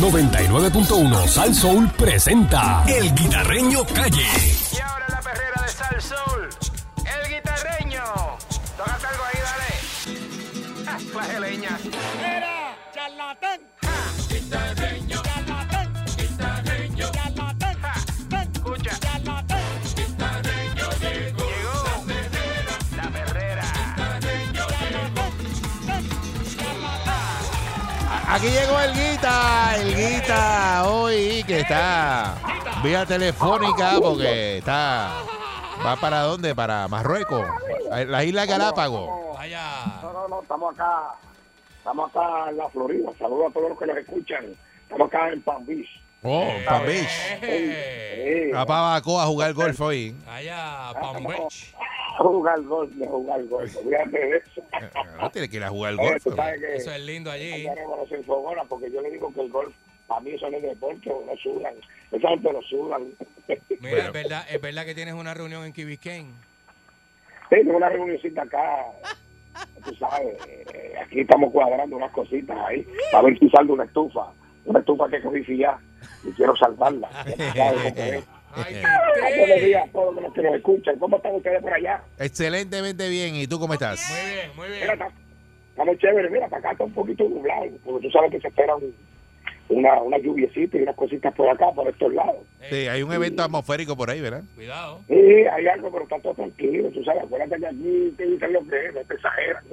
99.1 Sal Soul presenta El Guitarreño Calle. Y ahora la perrera de Sal Soul, el guitarreño. Tócate algo ahí, dale. Ah. Era charlatán. Guitarreño. Aquí llegó el Guita, el Guita hoy que está vía telefónica porque está va para dónde? Para Marruecos, la isla Galápagos. No, no, no, estamos acá, estamos acá en la Florida. Saludos a todos los que nos escuchan. Estamos acá en Palm Beach. Oh, Palm Beach. Para Bacoa a jugar golf hoy. Allá, Palm Beach. Jugar golf, de jugar golf. Olvídate de eso. No tiene que ir a jugar Oye, golf. Eso es lindo allí. porque yo le digo que el golf, a mí eso no es deporte, no sudan. Esa gente lo sudan. Mira, es verdad, es verdad que tienes una reunión en Key Biscayne. Tengo una reunioncita acá. Tú sabes, eh, aquí estamos cuadrando unas cositas ahí. A ver si salgo una estufa. Una estufa que cogí ya y quiero salvarla. Es. Ay, Buenos días a todos los que nos escuchan. ¿Cómo están ustedes por allá? Excelentemente bien. ¿Y tú cómo estás? Muy bien, muy Mira, bien. está- estamos chéveres. Mira, para acá está un poquito nublado. Porque tú sabes que se espera un- una, una lluviecita y unas cositas por acá, por estos lados. Sí, hay un evento atmosférico por ahí, ¿verdad? Cuidado. Sí, hay algo, pero está todo tranquilo. Tú sabes, acuérdate que aquí te dicen lo que es, no te exageran.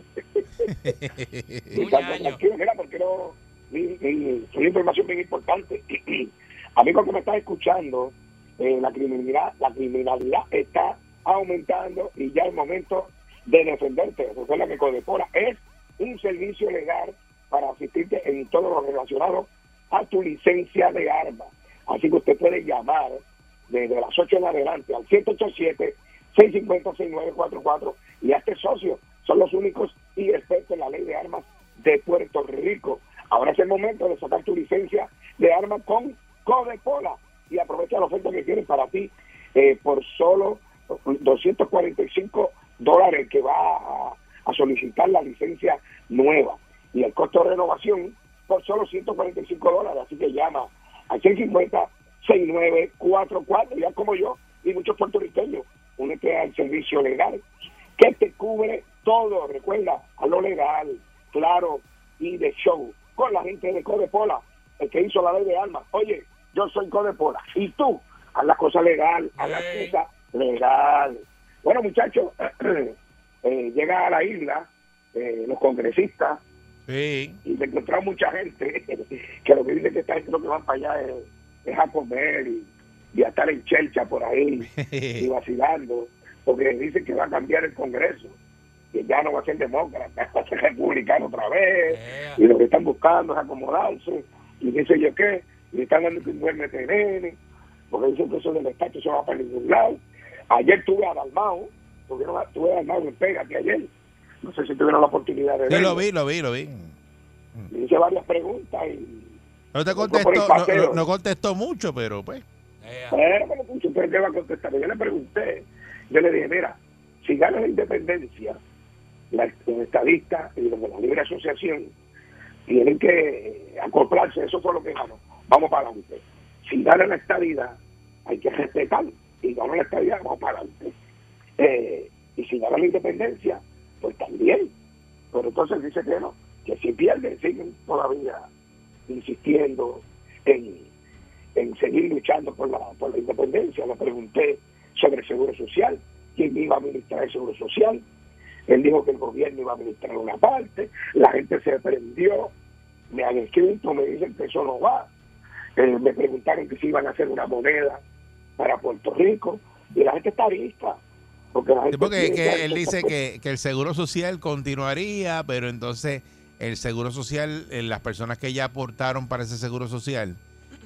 Y tranquilo. Mira, porque no. mi- mi- una información bien importante. Amigos que me están escuchando, eh, la criminalidad la criminalidad está aumentando y ya es momento de defenderte. Recuerda que Codepora es un servicio legal para asistirte en todo lo relacionado a tu licencia de armas. Así que usted puede llamar desde las 8 en adelante al 787-650-6944 y hazte socio. Son los únicos y expertos en la ley de armas de Puerto Rico. Ahora es el momento de sacar tu licencia Bueno, muchachos, eh, llega a la isla eh, los congresistas Sí. y me encontraron mucha gente que lo que dice que esta gente lo que van para allá es, es a comer y, y a estar en chelcha por ahí y vacilando, porque dicen que va a cambiar el Congreso, que ya no va a ser demócrata, va a ser republicano otra vez, y lo que están buscando es acomodarse, y dice yo qué, y están dando que un buen nene, porque dicen que eso del estatus no va para ningún lado. Ayer tuve a Dalmao, tuvieron a- tuve a Dalmao en Pégate ayer, no sé si tuvieron la oportunidad de Sí, verlo. lo vi, lo vi, lo vi. Le hice varias preguntas y No te contestó, no, paseo. no- no contestó mucho, pero pues. Ea. Bueno, pero mucho, pero ¿qué va a contestar? Yo le pregunté, yo le dije, mira, si gana la independencia, la, los estadistas y los de la libre asociación tienen que acoplarse, eso fue lo que ganó, vamos para adelante. Si gana la estadidad, hay que respetar, y gana la estadidad, vamos para adelante. Eh, y si gana la independencia, pues también. Pero entonces dice que no, que si pierden, siguen todavía insistiendo en, en seguir luchando por la, por la independencia. Le pregunté sobre el Seguro Social, quién iba a administrar el Seguro Social. Él dijo que el gobierno iba a administrar una parte, la gente se prendió, me han escrito, me dicen que eso no va. Eh, me preguntaron que si iban a hacer una moneda para Puerto Rico, y la gente está lista. Porque, la Sí, gente porque tiene que que- él dice que, que el seguro social continuaría, pero entonces el seguro social, eh, las personas que ya aportaron para ese seguro social,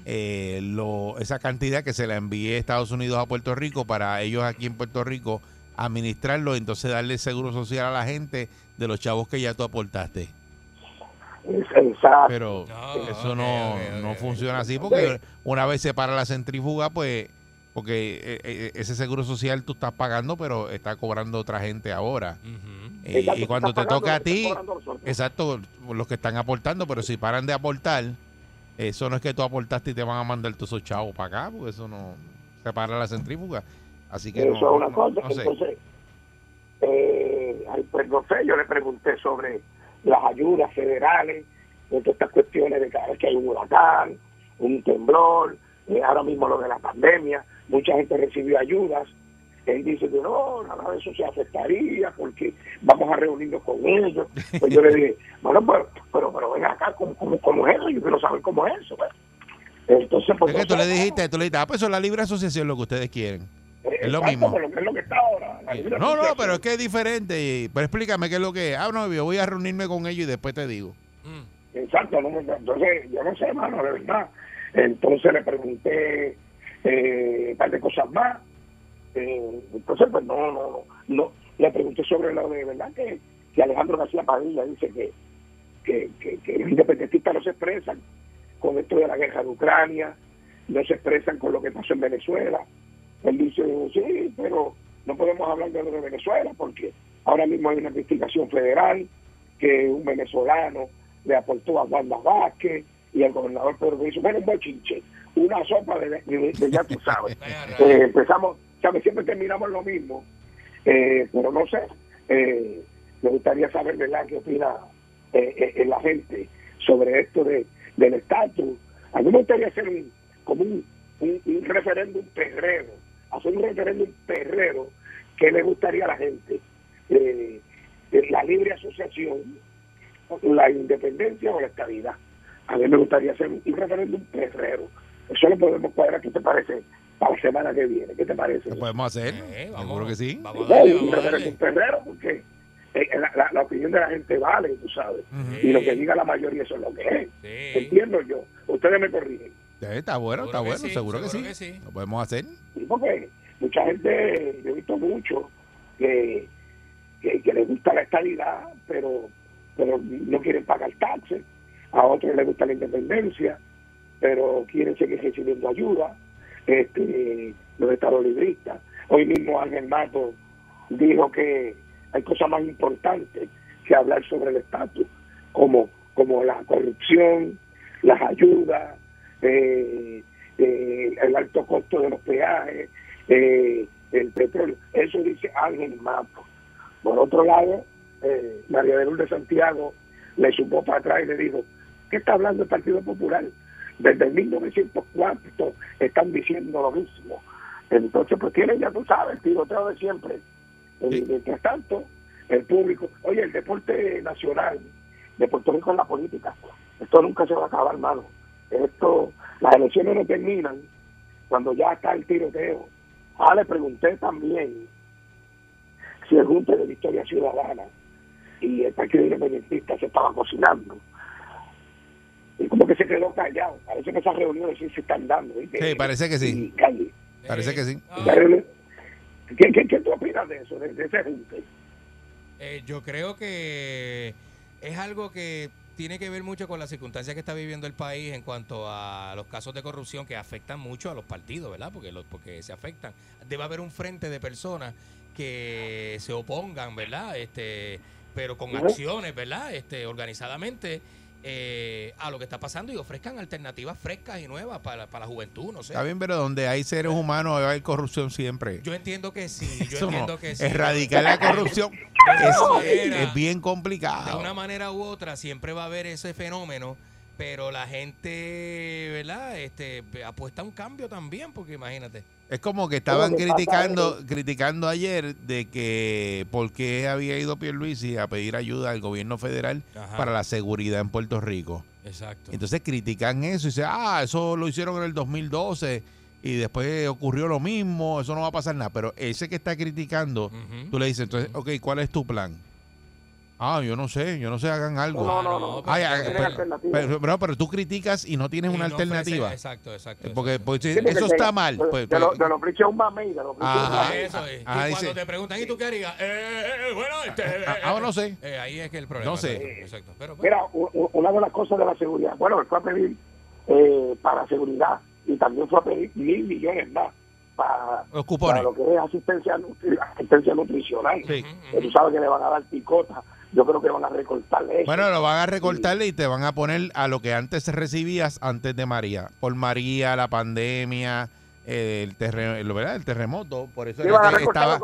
eh, lo, esa cantidad que se la envíe Estados Unidos a Puerto Rico para ellos aquí en Puerto Rico administrarlo, entonces darle seguro social a la gente de los chavos que ya tú aportaste. Exacto. Pero No, eso no, no funciona así porque una vez se para la centrífuga, pues porque eh, eh, ese seguro social tú estás pagando, pero está cobrando otra gente ahora. Eh, Exacto, y cuando te toca a ti, exacto, los que están aportando, pero si paran de aportar, Eso no es que tú aportaste y te van a mandar todos esos chavos para acá, porque eso no se para la centrífuga. Así que Eso no, es una no- cosa. no sé. Entonces, eh, pues no sé, yo le pregunté sobre las ayudas federales, de todas estas cuestiones de cada vez que hay un huracán, un temblor, eh, ahora mismo lo de la pandemia, mucha gente recibió ayudas. Él dice que no, nada de eso se afectaría porque vamos a reunirnos con ellos. Pues yo le dije, bueno, pero, pero, pero ven acá, ¿cómo, cómo, cómo es eso? Yo quiero saber cómo es eso. pues. Entonces, pues, Es que tú le dijiste, tú le dijiste, ah, pues eso es la libre asociación lo que ustedes quieren. eh, es lo mismo. pero es lo que está ahora. la libre No, no, pero es que es diferente. Pero explícame qué es lo que es. Ah, no, yo voy a reunirme con ellos y después te digo. Mm. Exacto, no, entonces yo no sé, hermano, de verdad. Entonces le pregunté eh, par de cosas más. Eh, entonces, pues no, no, no. Le pregunté sobre lo de verdad que, que Alejandro García Padilla dice que, que, que, los independentistas no se expresan con esto de la guerra de Ucrania, no se expresan con lo que pasó en Venezuela. Él dice, sí, pero no podemos hablar de lo de Venezuela porque ahora mismo hay una investigación federal que un venezolano le aportó a Wanda Vázquez y el gobernador Pedro Luis, bueno, un bochinche, una sopa de, de- de ya tú sabes. Eh, empezamos, ¿sabes? Siempre terminamos lo mismo, eh, pero no sé, eh, me gustaría saber, ¿verdad?, qué opina eh, la gente sobre esto de, del estatus. A mí me gustaría hacer un, como un, un, un referéndum perrero, hacer un referéndum perrero que le gustaría a la gente. La libre asociación, la independencia o la estabilidad. A mí me gustaría hacer un referéndum perrero. Eso lo podemos cuadrar, ¿qué te parece? Para la semana que viene, ¿qué te parece? Lo podemos hacer. Eh, vamos, Seguro que sí. Vamos a darle, vamos darle. porque eh, la, la- la opinión de la gente vale, tú sabes. Sí. Y lo que diga la mayoría, eso es lo que es. Sí. Entiendo yo. Ustedes me corrigen. Está bueno, está Seguro bueno, sí, seguro, que, seguro sí. que sí. Lo podemos hacer. Sí, porque mucha gente, yo he visto mucho que, que, que les gusta la estabilidad, pero, pero no quieren pagar taxes. A otros les gusta la independencia, pero quieren seguir recibiendo ayuda. Este, los estados libristas. Hoy mismo Ángel Mato dijo que hay cosas más importantes que hablar sobre el estatus, como, como la corrupción, las ayudas, eh, eh, el alto costo de los peajes, eh, el petróleo. Eso dice Ángel Mato. Por otro lado, eh, María de Santiago le supo para atrás y le dijo, ¿qué está hablando el Partido Popular? Desde el 1904 están diciendo lo mismo. Entonces, pues tienen, ya tú sabes, el tiroteo de siempre. Sí. mientras tanto, el público, oye, el deporte nacional de Puerto Rico en la política, esto nunca se va a acabar, hermano. Esto, las elecciones no terminan cuando ya está el tiroteo. Ah, le pregunté también si el Junte de Victoria Ciudadana y el Partido Independentista se estaba cocinando. Y como que se quedó callado. Parece que esas reuniones sí se están dando. ¿viste? Sí, parece que sí. Parece que sí. ah, ¿Qué, qué, qué tú opinas de eso, de, de ese Junte? Eh, yo creo que es algo que tiene que ver mucho con las circunstancias que está viviendo el país en cuanto a los casos de corrupción que afectan mucho a los partidos, ¿verdad? Porque los, porque se afectan. Debe haber un frente de personas que se opongan, ¿verdad? Este, pero con acciones, ¿verdad? Este, organizadamente eh, a lo que está pasando y ofrezcan alternativas frescas y nuevas para, para la juventud, no sé. Está bien, pero donde hay seres humanos va a haber corrupción siempre. Yo entiendo que sí, yo Eso no. entiendo que sí. Erradicar la corrupción De es, una manera- es bien de complicado. una manera u otra siempre va a haber ese fenómeno, pero la gente, ¿verdad? Este apuesta a un cambio también, porque imagínate. Es como que estaban que criticando es- criticando ayer de que por qué había ido Pierluisi a pedir ayuda al gobierno federal Ajá. para la seguridad en Puerto Rico. Exacto. Entonces critican eso y dicen, ah, eso lo hicieron en el 2012 y después ocurrió lo mismo, eso no va a pasar nada. Pero ese que está criticando, Ujú. tú le dices, entonces, ok, ¿cuál es tu plan? Ah, yo no sé, yo no sé, hagan algo. No, Ah, no, no, Ay, pero, alternativa. pero- pero- pero tú criticas y no tienes Y una no ofrece- alternativa. exacto, exacto. Eh, Porque, pues, Sí, eso está mal. De, pues, de lo, pues, de los briches un mamey, briches un Ajá. mamey. Eso es. Ajá, y cuando te preguntan, ¿y tú qué harías? Eh, eh, bueno, este, eh, Ah, ah, no sé. eh, ahí es que el problema. No sé. Exacto. exacto. Pero, pues, Mira, una de las cosas de la seguridad, bueno, él fue a pedir eh, para seguridad y también fue a pedir mil millones más para, Los para lo que es asistencia, nutri- asistencia nutricional. Sí. Que tú sabes que le van a dar picota yo creo que van a recortarle eso. Bueno, lo van a recortarle y te van a poner a lo que antes recibías antes de María. Por María, la pandemia, eh, el, terre- lo- ¿verdad? el terremoto. Por eso era que estaba-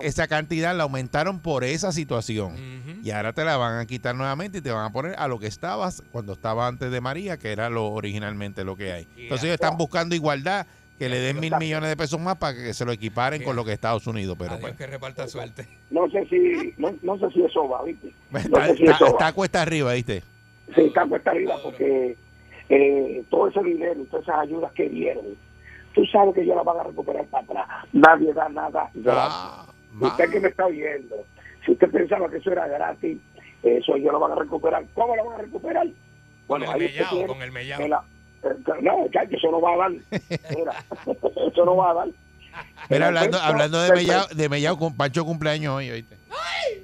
esa cantidad la aumentaron por esa situación. Y ahora te la van a quitar nuevamente y te van a poner a lo que estabas cuando estaba antes de María, que era lo originalmente lo que hay. Entonces ellos están buscando igualdad, que le den mil millones de pesos más para que se lo equiparen con lo que Estados Unidos. Pero Adiós, pues, que reparta suerte. No sé si, no, no sé si eso va, ¿viste? No está, sé si está- eso va. está cuesta arriba, ¿viste? Sí, está cuesta arriba porque eh, todo ese dinero y todas esas ayudas que dieron, tú sabes que ellos las van a recuperar para atrás. Nadie da nada. Ah, Usted que me está viendo, si usted pensaba que eso era gratis, eso ellos lo van a recuperar. ¿Cómo lo van a recuperar? Con el mellao, con el mellao. No, chacho, eso no va a dar. Mira, eso no va a dar. Mira, El hablando, efecto hablando de del- Mellao, de Mellao, con Pancho cumpleaños hoy, ¿oíste?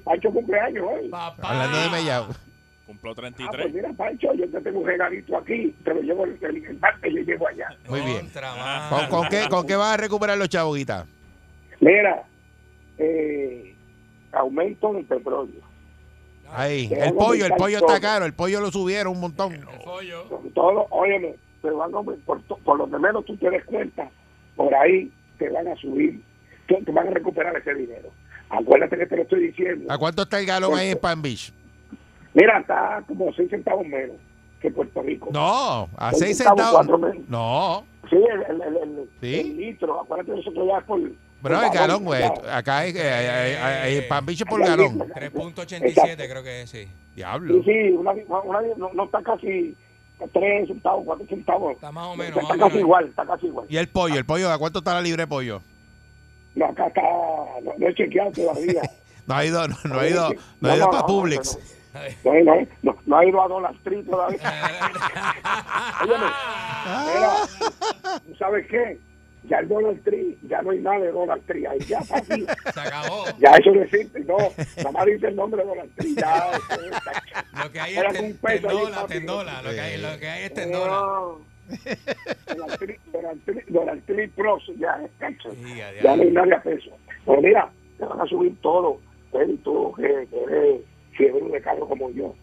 Pancho cumpleaños hoy. Papá. Hablando de Mellao. Cumplió Ah, pues 33. mira, Pancho, yo te tengo un regalito aquí, te lo llevo el, el, y yo llevo allá. Muy bien. ¿Con, con qué, ¿Con qué vas a recuperar los chavos, Guita? Mira, eh, aumento del petróleo. Ahí, el pollo, el pollo está caro, el pollo lo subieron un montón. El pollo. Todo, óyeme, te van a por, por lo que menos tú te des cuenta, por ahí te van a subir, te, te van a recuperar ese dinero. Acuérdate que te lo estoy diciendo. ¿A cuánto está el galón ahí en Palm Beach? Mira, está como 6 centavos menos que Puerto Rico. No, a Seis 6 centavos, centavos. cuatro menos. No, Sí, el, el, el, el- ¿Sí? el litro, acuérdate de eso que ya es por... pero el galón, güey. Acá hay, hay- hay- hay- hay es por galón. mismo. 3.87 creo que es, sí. Diablo. Sí, sí, una, una, no, no está casi 3 centavos, 4 centavos. Está más o menos, Está más casi menos. igual, está casi igual. ¿Y el pollo? ¿El pollo? ¿A cuánto está la libre pollo? No, acá está, no, no he chequeado todavía. No ha ido, no, no ha ido, no ha ido para Publix. No, no, no, no, no ha ido a Dollar Street todavía. Óyeme, mira, ¿tú sabes qué? Ya el Dollar Tree, ya no hay nada de Dollar Tree, ahí ya está aquí. Se acabó. Ya eso no existe, no, nada más dice el nombre de Dollar Tree, ya. eso Lo que hay Era es un ten- tendola, papi. tendola. Lo que hay, lo que hay es tendola. No. Dollar Tree, Dollar Tree, Dollar Tree Plus, ya es cacho. Sí, a Ya no hay nadie a peso. Pero mira, te van a subir todo. Él y tú, que, que eres fiebre de carro como yo,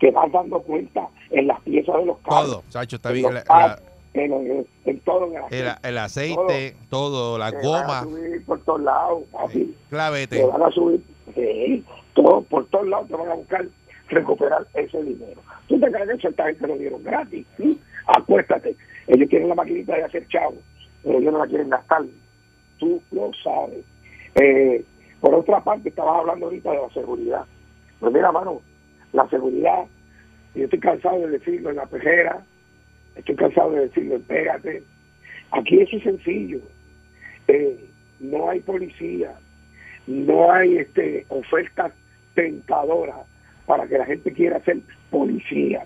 te vas dando cuenta en las piezas de los carros. Todo, Sacho, está en bien. La- en- en todo. El, el, el aceite, todo, la te van a goma, subir por todos lados. Te clavete. van a subir, sí, todo, por todos lados te van a buscar recuperar ese dinero. ¿Tú te crees que eso esta gente lo dieron gratis? ¿sí? Acuéstate. Ellos tienen la maquinita de hacer chavo, pero ellos no la quieren gastar. Tú lo sabes. Eh, por otra parte, estabas hablando ahorita de la seguridad. Pues mira, mano, la seguridad, yo estoy cansado de decirlo en la pejera, estoy cansado de decirlo en Pégate. Aquí eso es sencillo. Eh, no hay policía, no hay este ofertas tentadoras para que la gente quiera ser policía.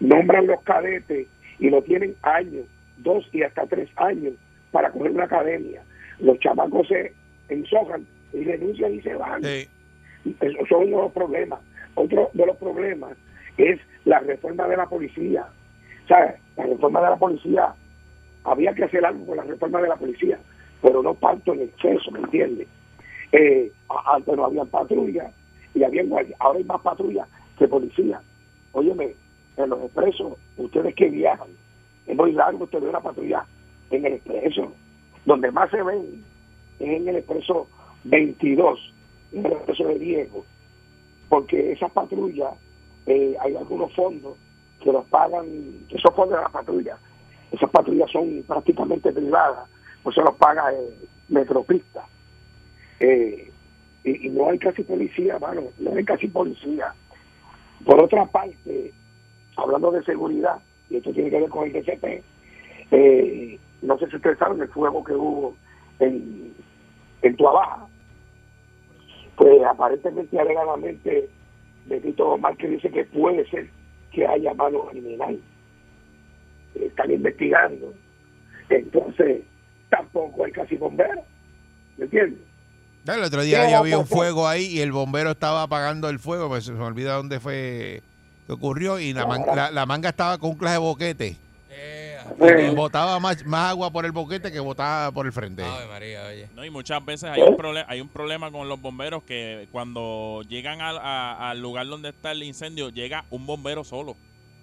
Nombran los cadetes y lo tienen años, dos y hasta tres años para coger una academia. Los chamacos se ensojan y renuncian y se van. Sí. Esos son uno de los problemas. Otro de los problemas es la reforma de la policía. ¿Sabes? La reforma de la policía, había que hacer algo con la reforma de la policía, pero no tanto en exceso, ¿me entiendes? Eh, antes no había patrulla y había. Ahora hay más patrulla que policía. Óyeme, en los expresos, ustedes que viajan, es muy largo usted ve una patrulla en el expreso. Donde más se ven es en el expreso 22, en el expreso de Diego, porque esas patrullas, eh, hay algunos fondos que los pagan, que esos fondos de la patrulla, esas patrullas son prácticamente privadas, pues se los paga eh, Metropista. Eh, y, y no hay casi policía, mano, no hay casi policía. Por otra parte, hablando de seguridad, y esto tiene que ver con el DCP, eh, no sé si ustedes saben el fuego que hubo en, en Tuabaja, pues aparentemente, alegadamente, Benito Omar que dice que puede ser que haya mano criminal. Están investigando. Entonces, tampoco hay casi bomberos. ¿Me entiendes? El otro día ¿Qué ya va a había un fuego ahí y el bombero estaba apagando el fuego, pues se me olvida dónde fue que ocurrió y la, man- la, la manga estaba con un clase de boquete. Eh, Eh, botaba más, más agua por el boquete que botaba por el frente. Ave María, oye. No, y muchas veces hay un, prole- hay un problema con los bomberos que cuando llegan al, a- al lugar donde está el incendio, llega un bombero solo.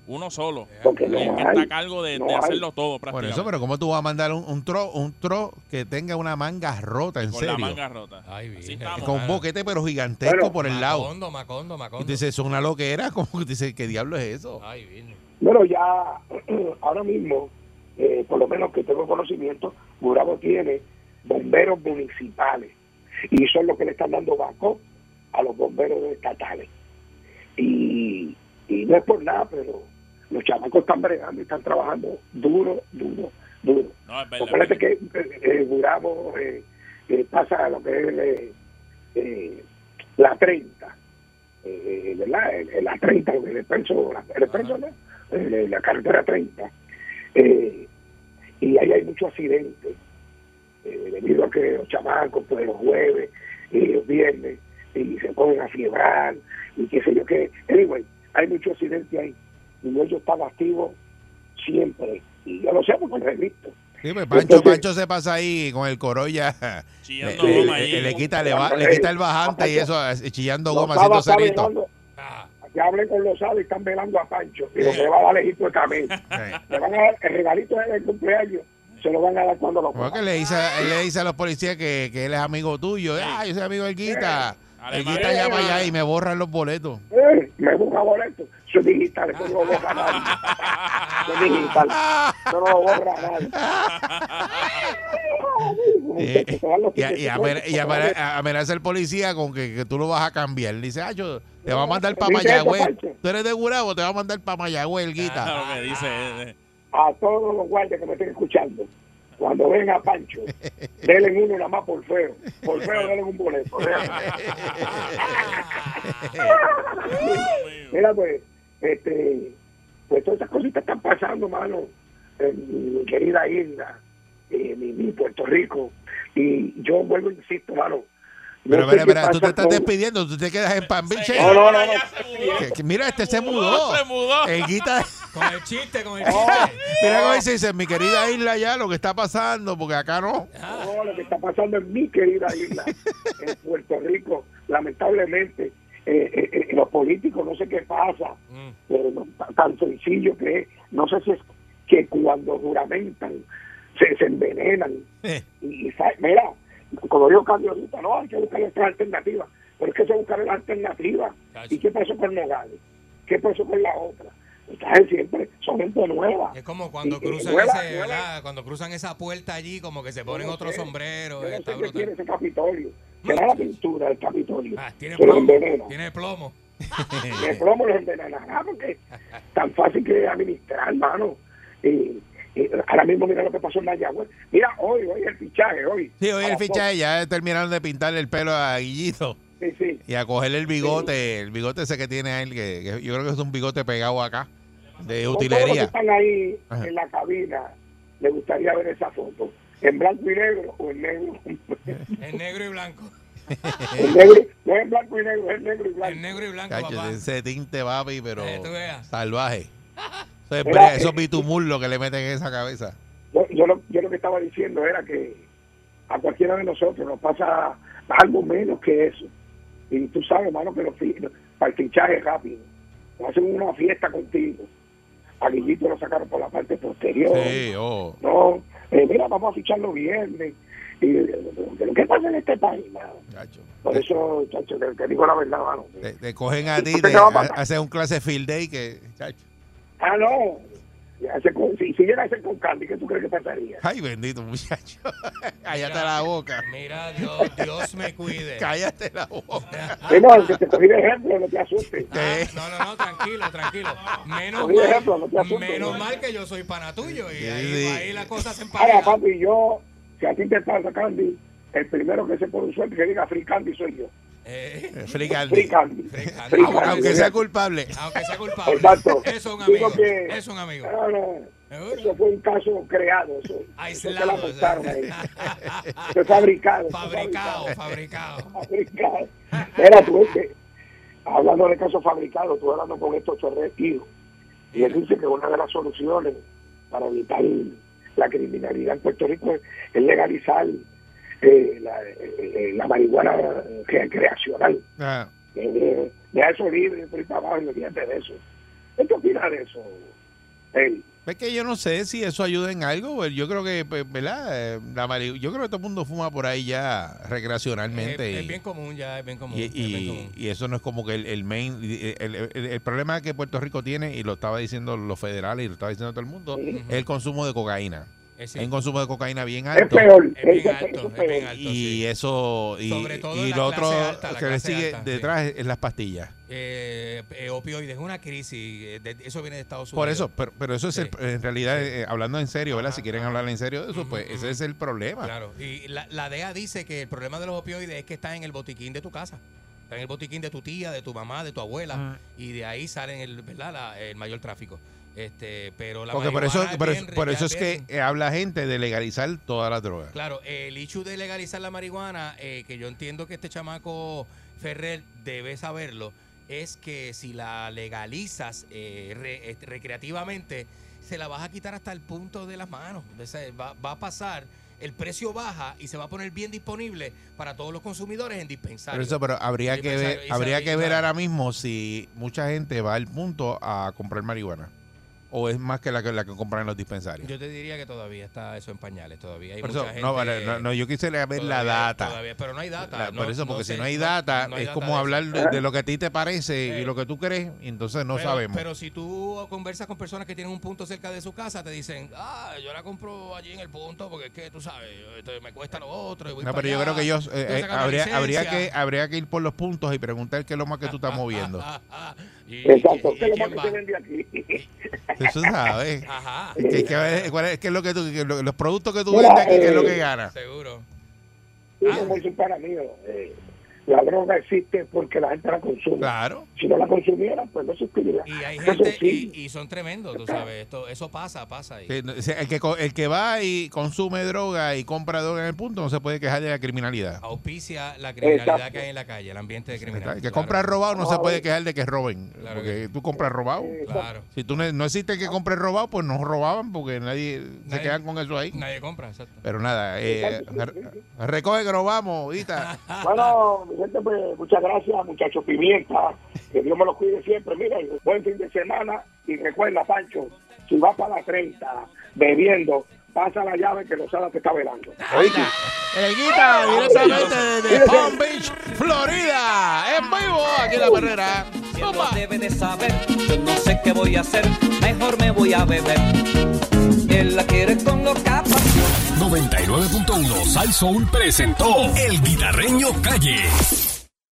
Uno solo. Porque El no que está a cargo de, no de hay. hacerlo todo Por prácticamente. eso, pero ¿cómo tú vas a mandar un, un tro un tro que tenga una manga rota, en con serio? la manga rota. Ay, estamos. Con un boquete pero gigantesco Bueno, por el lado. Macondo, Macondo, Macondo. Y dices, es una loquera. como que dice, ¿qué diablo es eso? Ay, virgen. Bueno, ya ahora mismo, eh, por lo menos que tengo conocimiento, Gurabo tiene bomberos municipales y son los que le están dando vaco a los bomberos estatales. Y, y no es por nada, pero los chamacos están bregando y están trabajando duro, duro, duro. No, es verdad. Acuérdate que eh, eh, eh, eh, pasa a lo que es eh, la 30, eh, ¿verdad? La 30, lo que es el expreso, el expreso, ¿no? Eh, la carretera 30. Eh, y ahí hay muchos accidentes, eh, debido a que los chamacos, pues los jueves y los viernes, y se ponen a fiebrar, y qué sé yo qué. Anyway, hay muchos accidentes ahí, y ellos están activos siempre. Y yo lo sé porque lo he visto. Sí, pues Pancho, Pancho se pasa ahí con el Corolla. Chillando le, goma le- quita, le, va- le quita el bajante y eso, eh, chillando goma, haciendo cerito. Ah, ya hablé con los sábados y están velando a Pancho, y lo que va a dar es también. Le van a dar el regalito del cumpleaños, se lo van a dar cuando lo Como que cojan. le dice, él le dice a los policías que, que él es amigo tuyo. Ah, yo soy amigo del Guita. El. Guita llama allá y me borran los boletos. Eh, me busca boleto. Eso es digital, eso no lo borra nadie. Es digital. Eso no lo borra nadie. Eh, los y, y tickets, amen- y se van amen- a- amenaza el policía con que, que tú lo vas a cambiar. Dice, ah, yo te va a mandar para Mayagüez. Tú eres de Gurabo, te va a mandar para Mayagüez el Guita. Ah, lo que dice. eh, a todos los guardias que me estén escuchando, cuando ven a Pancho, denle uno nada más por feo. Por feo, denle un boleto. Mira, pues, este, pues todas esas cositas están pasando, mano, en mi querida isla, en mi, mi Puerto Rico. Y yo vuelvo, insisto, mano. no Pero sé mira, mira, tú te estás con- despidiendo, tú te quedas en Pan Beach. No, no, no, no. Que- mira, este se mudó. Se mudó. El Guita, con el chiste, con el No, chiste. mira cómo dice, dice, mi querida isla ya, lo que está pasando, porque acá no. No, lo que está pasando en mi querida isla, en Puerto Rico, lamentablemente, eh, eh, eh, los políticos, no sé qué pasa, Mm. pero no, tan- tan sencillo que es, no sé si es que cuando juramentan se, se envenenan. Eh. Y, y mira, como Carlos ahorita, no, hay que buscar otras alternativas, pero es que se buscaron alternativas. ¿Y qué pasó con Nogales? ¿Qué pasó con la otra? Siempre son gente nueva. Es como cuando Y- cruzan nueva- ese. Cuando cruzan esa puerta allí, como que se ponen Yo no otro sé, sombrero. Yo no está tiene ese Capitolio. Será la pintura del Capitolio. Ah, tiene plomo. Tiene plomo. de plomo los envenenará porque tan fácil que administrar, hermano. Y ahora mismo mira lo que pasó en Mayagüez. Mira, hoy, hoy el fichaje, hoy. Sí, hoy el fichaje ya terminaron de pintarle el pelo a Guillito. Sí, sí. y a cogerle el bigote, el bigote ese que tiene él, que, que yo creo que es un bigote pegado acá, de Todos los que utilería. están ahí Ajá. en la cabina, le gustaría ver esa foto. ¿En blanco y negro o en negro? En negro y blanco. negro, no es en blanco y negro, es en negro y blanco. En negro y blanco, Cacho, papá. ese tinte, papi, pero Eh, salvaje. Eso es eh, bitumullos que le meten en esa cabeza. yo, yo, lo, yo lo que estaba diciendo era que a cualquiera de nosotros nos pasa algo menos que eso. Y tú sabes, hermano, que los para el fichaje rápido. Hacen una fiesta contigo. A Guillito lo sacaron por la parte posterior. Sí, oh. No, eh, mira, vamos a ficharlo viernes. Y, eh, pero ¿qué pasa en este país, mano? Por eso, chacho, te, te digo la verdad, mano. Te, te cogen a ti, ¿Usted te hacen un clase field day que, chacho. Ah, no. Si, si llega a ser con Candy, ¿qué tú crees que pasaría? Ay, bendito muchacho. Cállate la boca. Mira, Dios, Dios me cuide. Cállate la boca. No, que te cogí de ejemplo, no te asustes. Ah, no, no, no, tranquilo, tranquilo. Menos Cogí ejemplo, no te mal, asustes, menos ¿no? mal que yo soy pana tuyo y Sí, ahí, sí. ahí las cosas se Ahora, emparejan. papi, yo, si a ti te pasa Candy, el primero que se pone un suerte que diga Free Candy soy yo. Eh, Free Free candy. Candy. Free Candy. Free Aunque, Candy. aunque sea culpable. aunque sea culpable. Exacto. Es un amigo. que- Es un amigo. No, no, Seguro. eso fue un caso creado. Eso, eso se la ahí. Es fabricado. Fabricado, fabricado. fabricado. Mira, tú ves que, hablando de casos fabricados, tú hablando con estos chorretíos, y él dice que una de las soluciones para evitar la criminalidad en Puerto Rico es legalizar eh, la, eh, eh, la marihuana recreacional. Ah, Eh, deja eso libre por ahí para abajo y olvídate de eso. ¿Qué opinas de eso? Es que yo no sé si eso ayuda en algo. pues, Yo creo que, pues, ¿verdad? La mari- yo creo que todo el mundo fuma por ahí ya recreacionalmente. es y- bien común ya, es bien común. Y, es bien y- común. y eso no es como que el, el main. El, el- el- el problema que Puerto Rico tiene, y lo estaba diciendo los federales y lo estaba diciendo todo el mundo, es el consumo de cocaína. Es un consumo de cocaína bien es alto. peor. Es bien eso- alto, eso es peor. bien alto. Y sí. eso. Y, Sobre todo y la lo clase otro alta, que le sigue alta, sí. detrás es, es las pastillas. Eh, eh, opioides, es una crisis. eh, de- eso viene de Estados Unidos. Por eso, pero, pero eso es el- en realidad, Sí. eh, hablando en serio, ¿verdad? Ajá, si quieren ajá. hablar en serio de eso, pues ese es el problema. Claro, y la, la DEA dice que el problema de los opioides es que está en el botiquín de tu casa. Está en el botiquín de tu tía, de tu mamá, de tu abuela. Ajá. Y de ahí salen el, ¿verdad? La- el mayor tráfico. Este, pero la Porque por eso, por bien- eso, por ya eso es que bien- habla gente de legalizar todas las drogas. Claro, el hecho de legalizar la marihuana, eh, que yo entiendo que este chamaco Ferrer debe saberlo, es que si la legalizas eh, re- recreativamente, se la vas a quitar hasta el punto de las manos. Va, va a pasar, el precio baja y se va a poner bien disponible para todos los consumidores en Por dispensarios. eso, pero habría que ver, habría que ver ahora mismo si mucha gente va al punto a comprar marihuana. O es más que la que, la que compran en los dispensarios. Yo te diría que todavía está eso en pañales, todavía hay Por mucha eso, gente... no, vale, no, no, yo quisiera ver la data. todavía, pero no hay data. La- no- por eso, porque sé, si no hay data, no hay es data como de hablar de, de lo que a ti te parece Eh. y lo que tú crees, y entonces no pero, sabemos. Pero si tú conversas con personas que tienen un punto cerca de su casa, te dicen, ah, yo la compro allí en el punto porque es que tú sabes, este, me cuesta lo otro. Y voy no, para pero yo creo que ellos eh, eh, habría, habría licencia". que habría que ir por los puntos y preguntar qué es lo más que tú estás moviendo. Exacto, ¿qué es lo más que se vende aquí? Eso sabes. Ajá, ¿Qué, qué- cuál es- qué es lo que tú, qué es lo- los productos que tú Mira, vendes aquí, qué es lo eh, que ganas? seguro. Sí, Ah. pana mío, eh, la droga existe porque la gente la consume. Claro. Si no la consumiera, pues no existiría. Y hay Eso gente, sí. y, y son tremendos, tú sabes, esto, eso pasa, pasa. ahí. El, que, co- el que va y consume droga y compra droga en el punto no se puede quejar de la criminalidad. Auspicia la criminalidad Exacto. que hay en la calle, el ambiente de criminalidad. El que compra robado no se puede quejar de que roben. Claro porque que tú compras robado. Eh, Claro. Si tú no, no existe el que compre robado, pues no robaban porque nadie, se quedan con eso ahí. Nadie compra, exacto. Pero nada, eh, re- recoge que nos vamos, Ita. Bueno, mi gente, pues muchas gracias, muchachos Pimienta. Que Dios me los cuide siempre. Mira, buen fin de semana. Y recuerda, Pancho, si vas para la 30 bebiendo, pasa la llave que no sabes que está velando. ¿Oíste? El Guita, directamente desde Palm Beach, Florida. En vivo, aquí en la perrera. Quien lo debe de saber, yo no sé qué voy a hacer, mejor me voy a beber. Él la quiere con los capas. 99.1 Sal Soul presentó El Guitarreño Calle.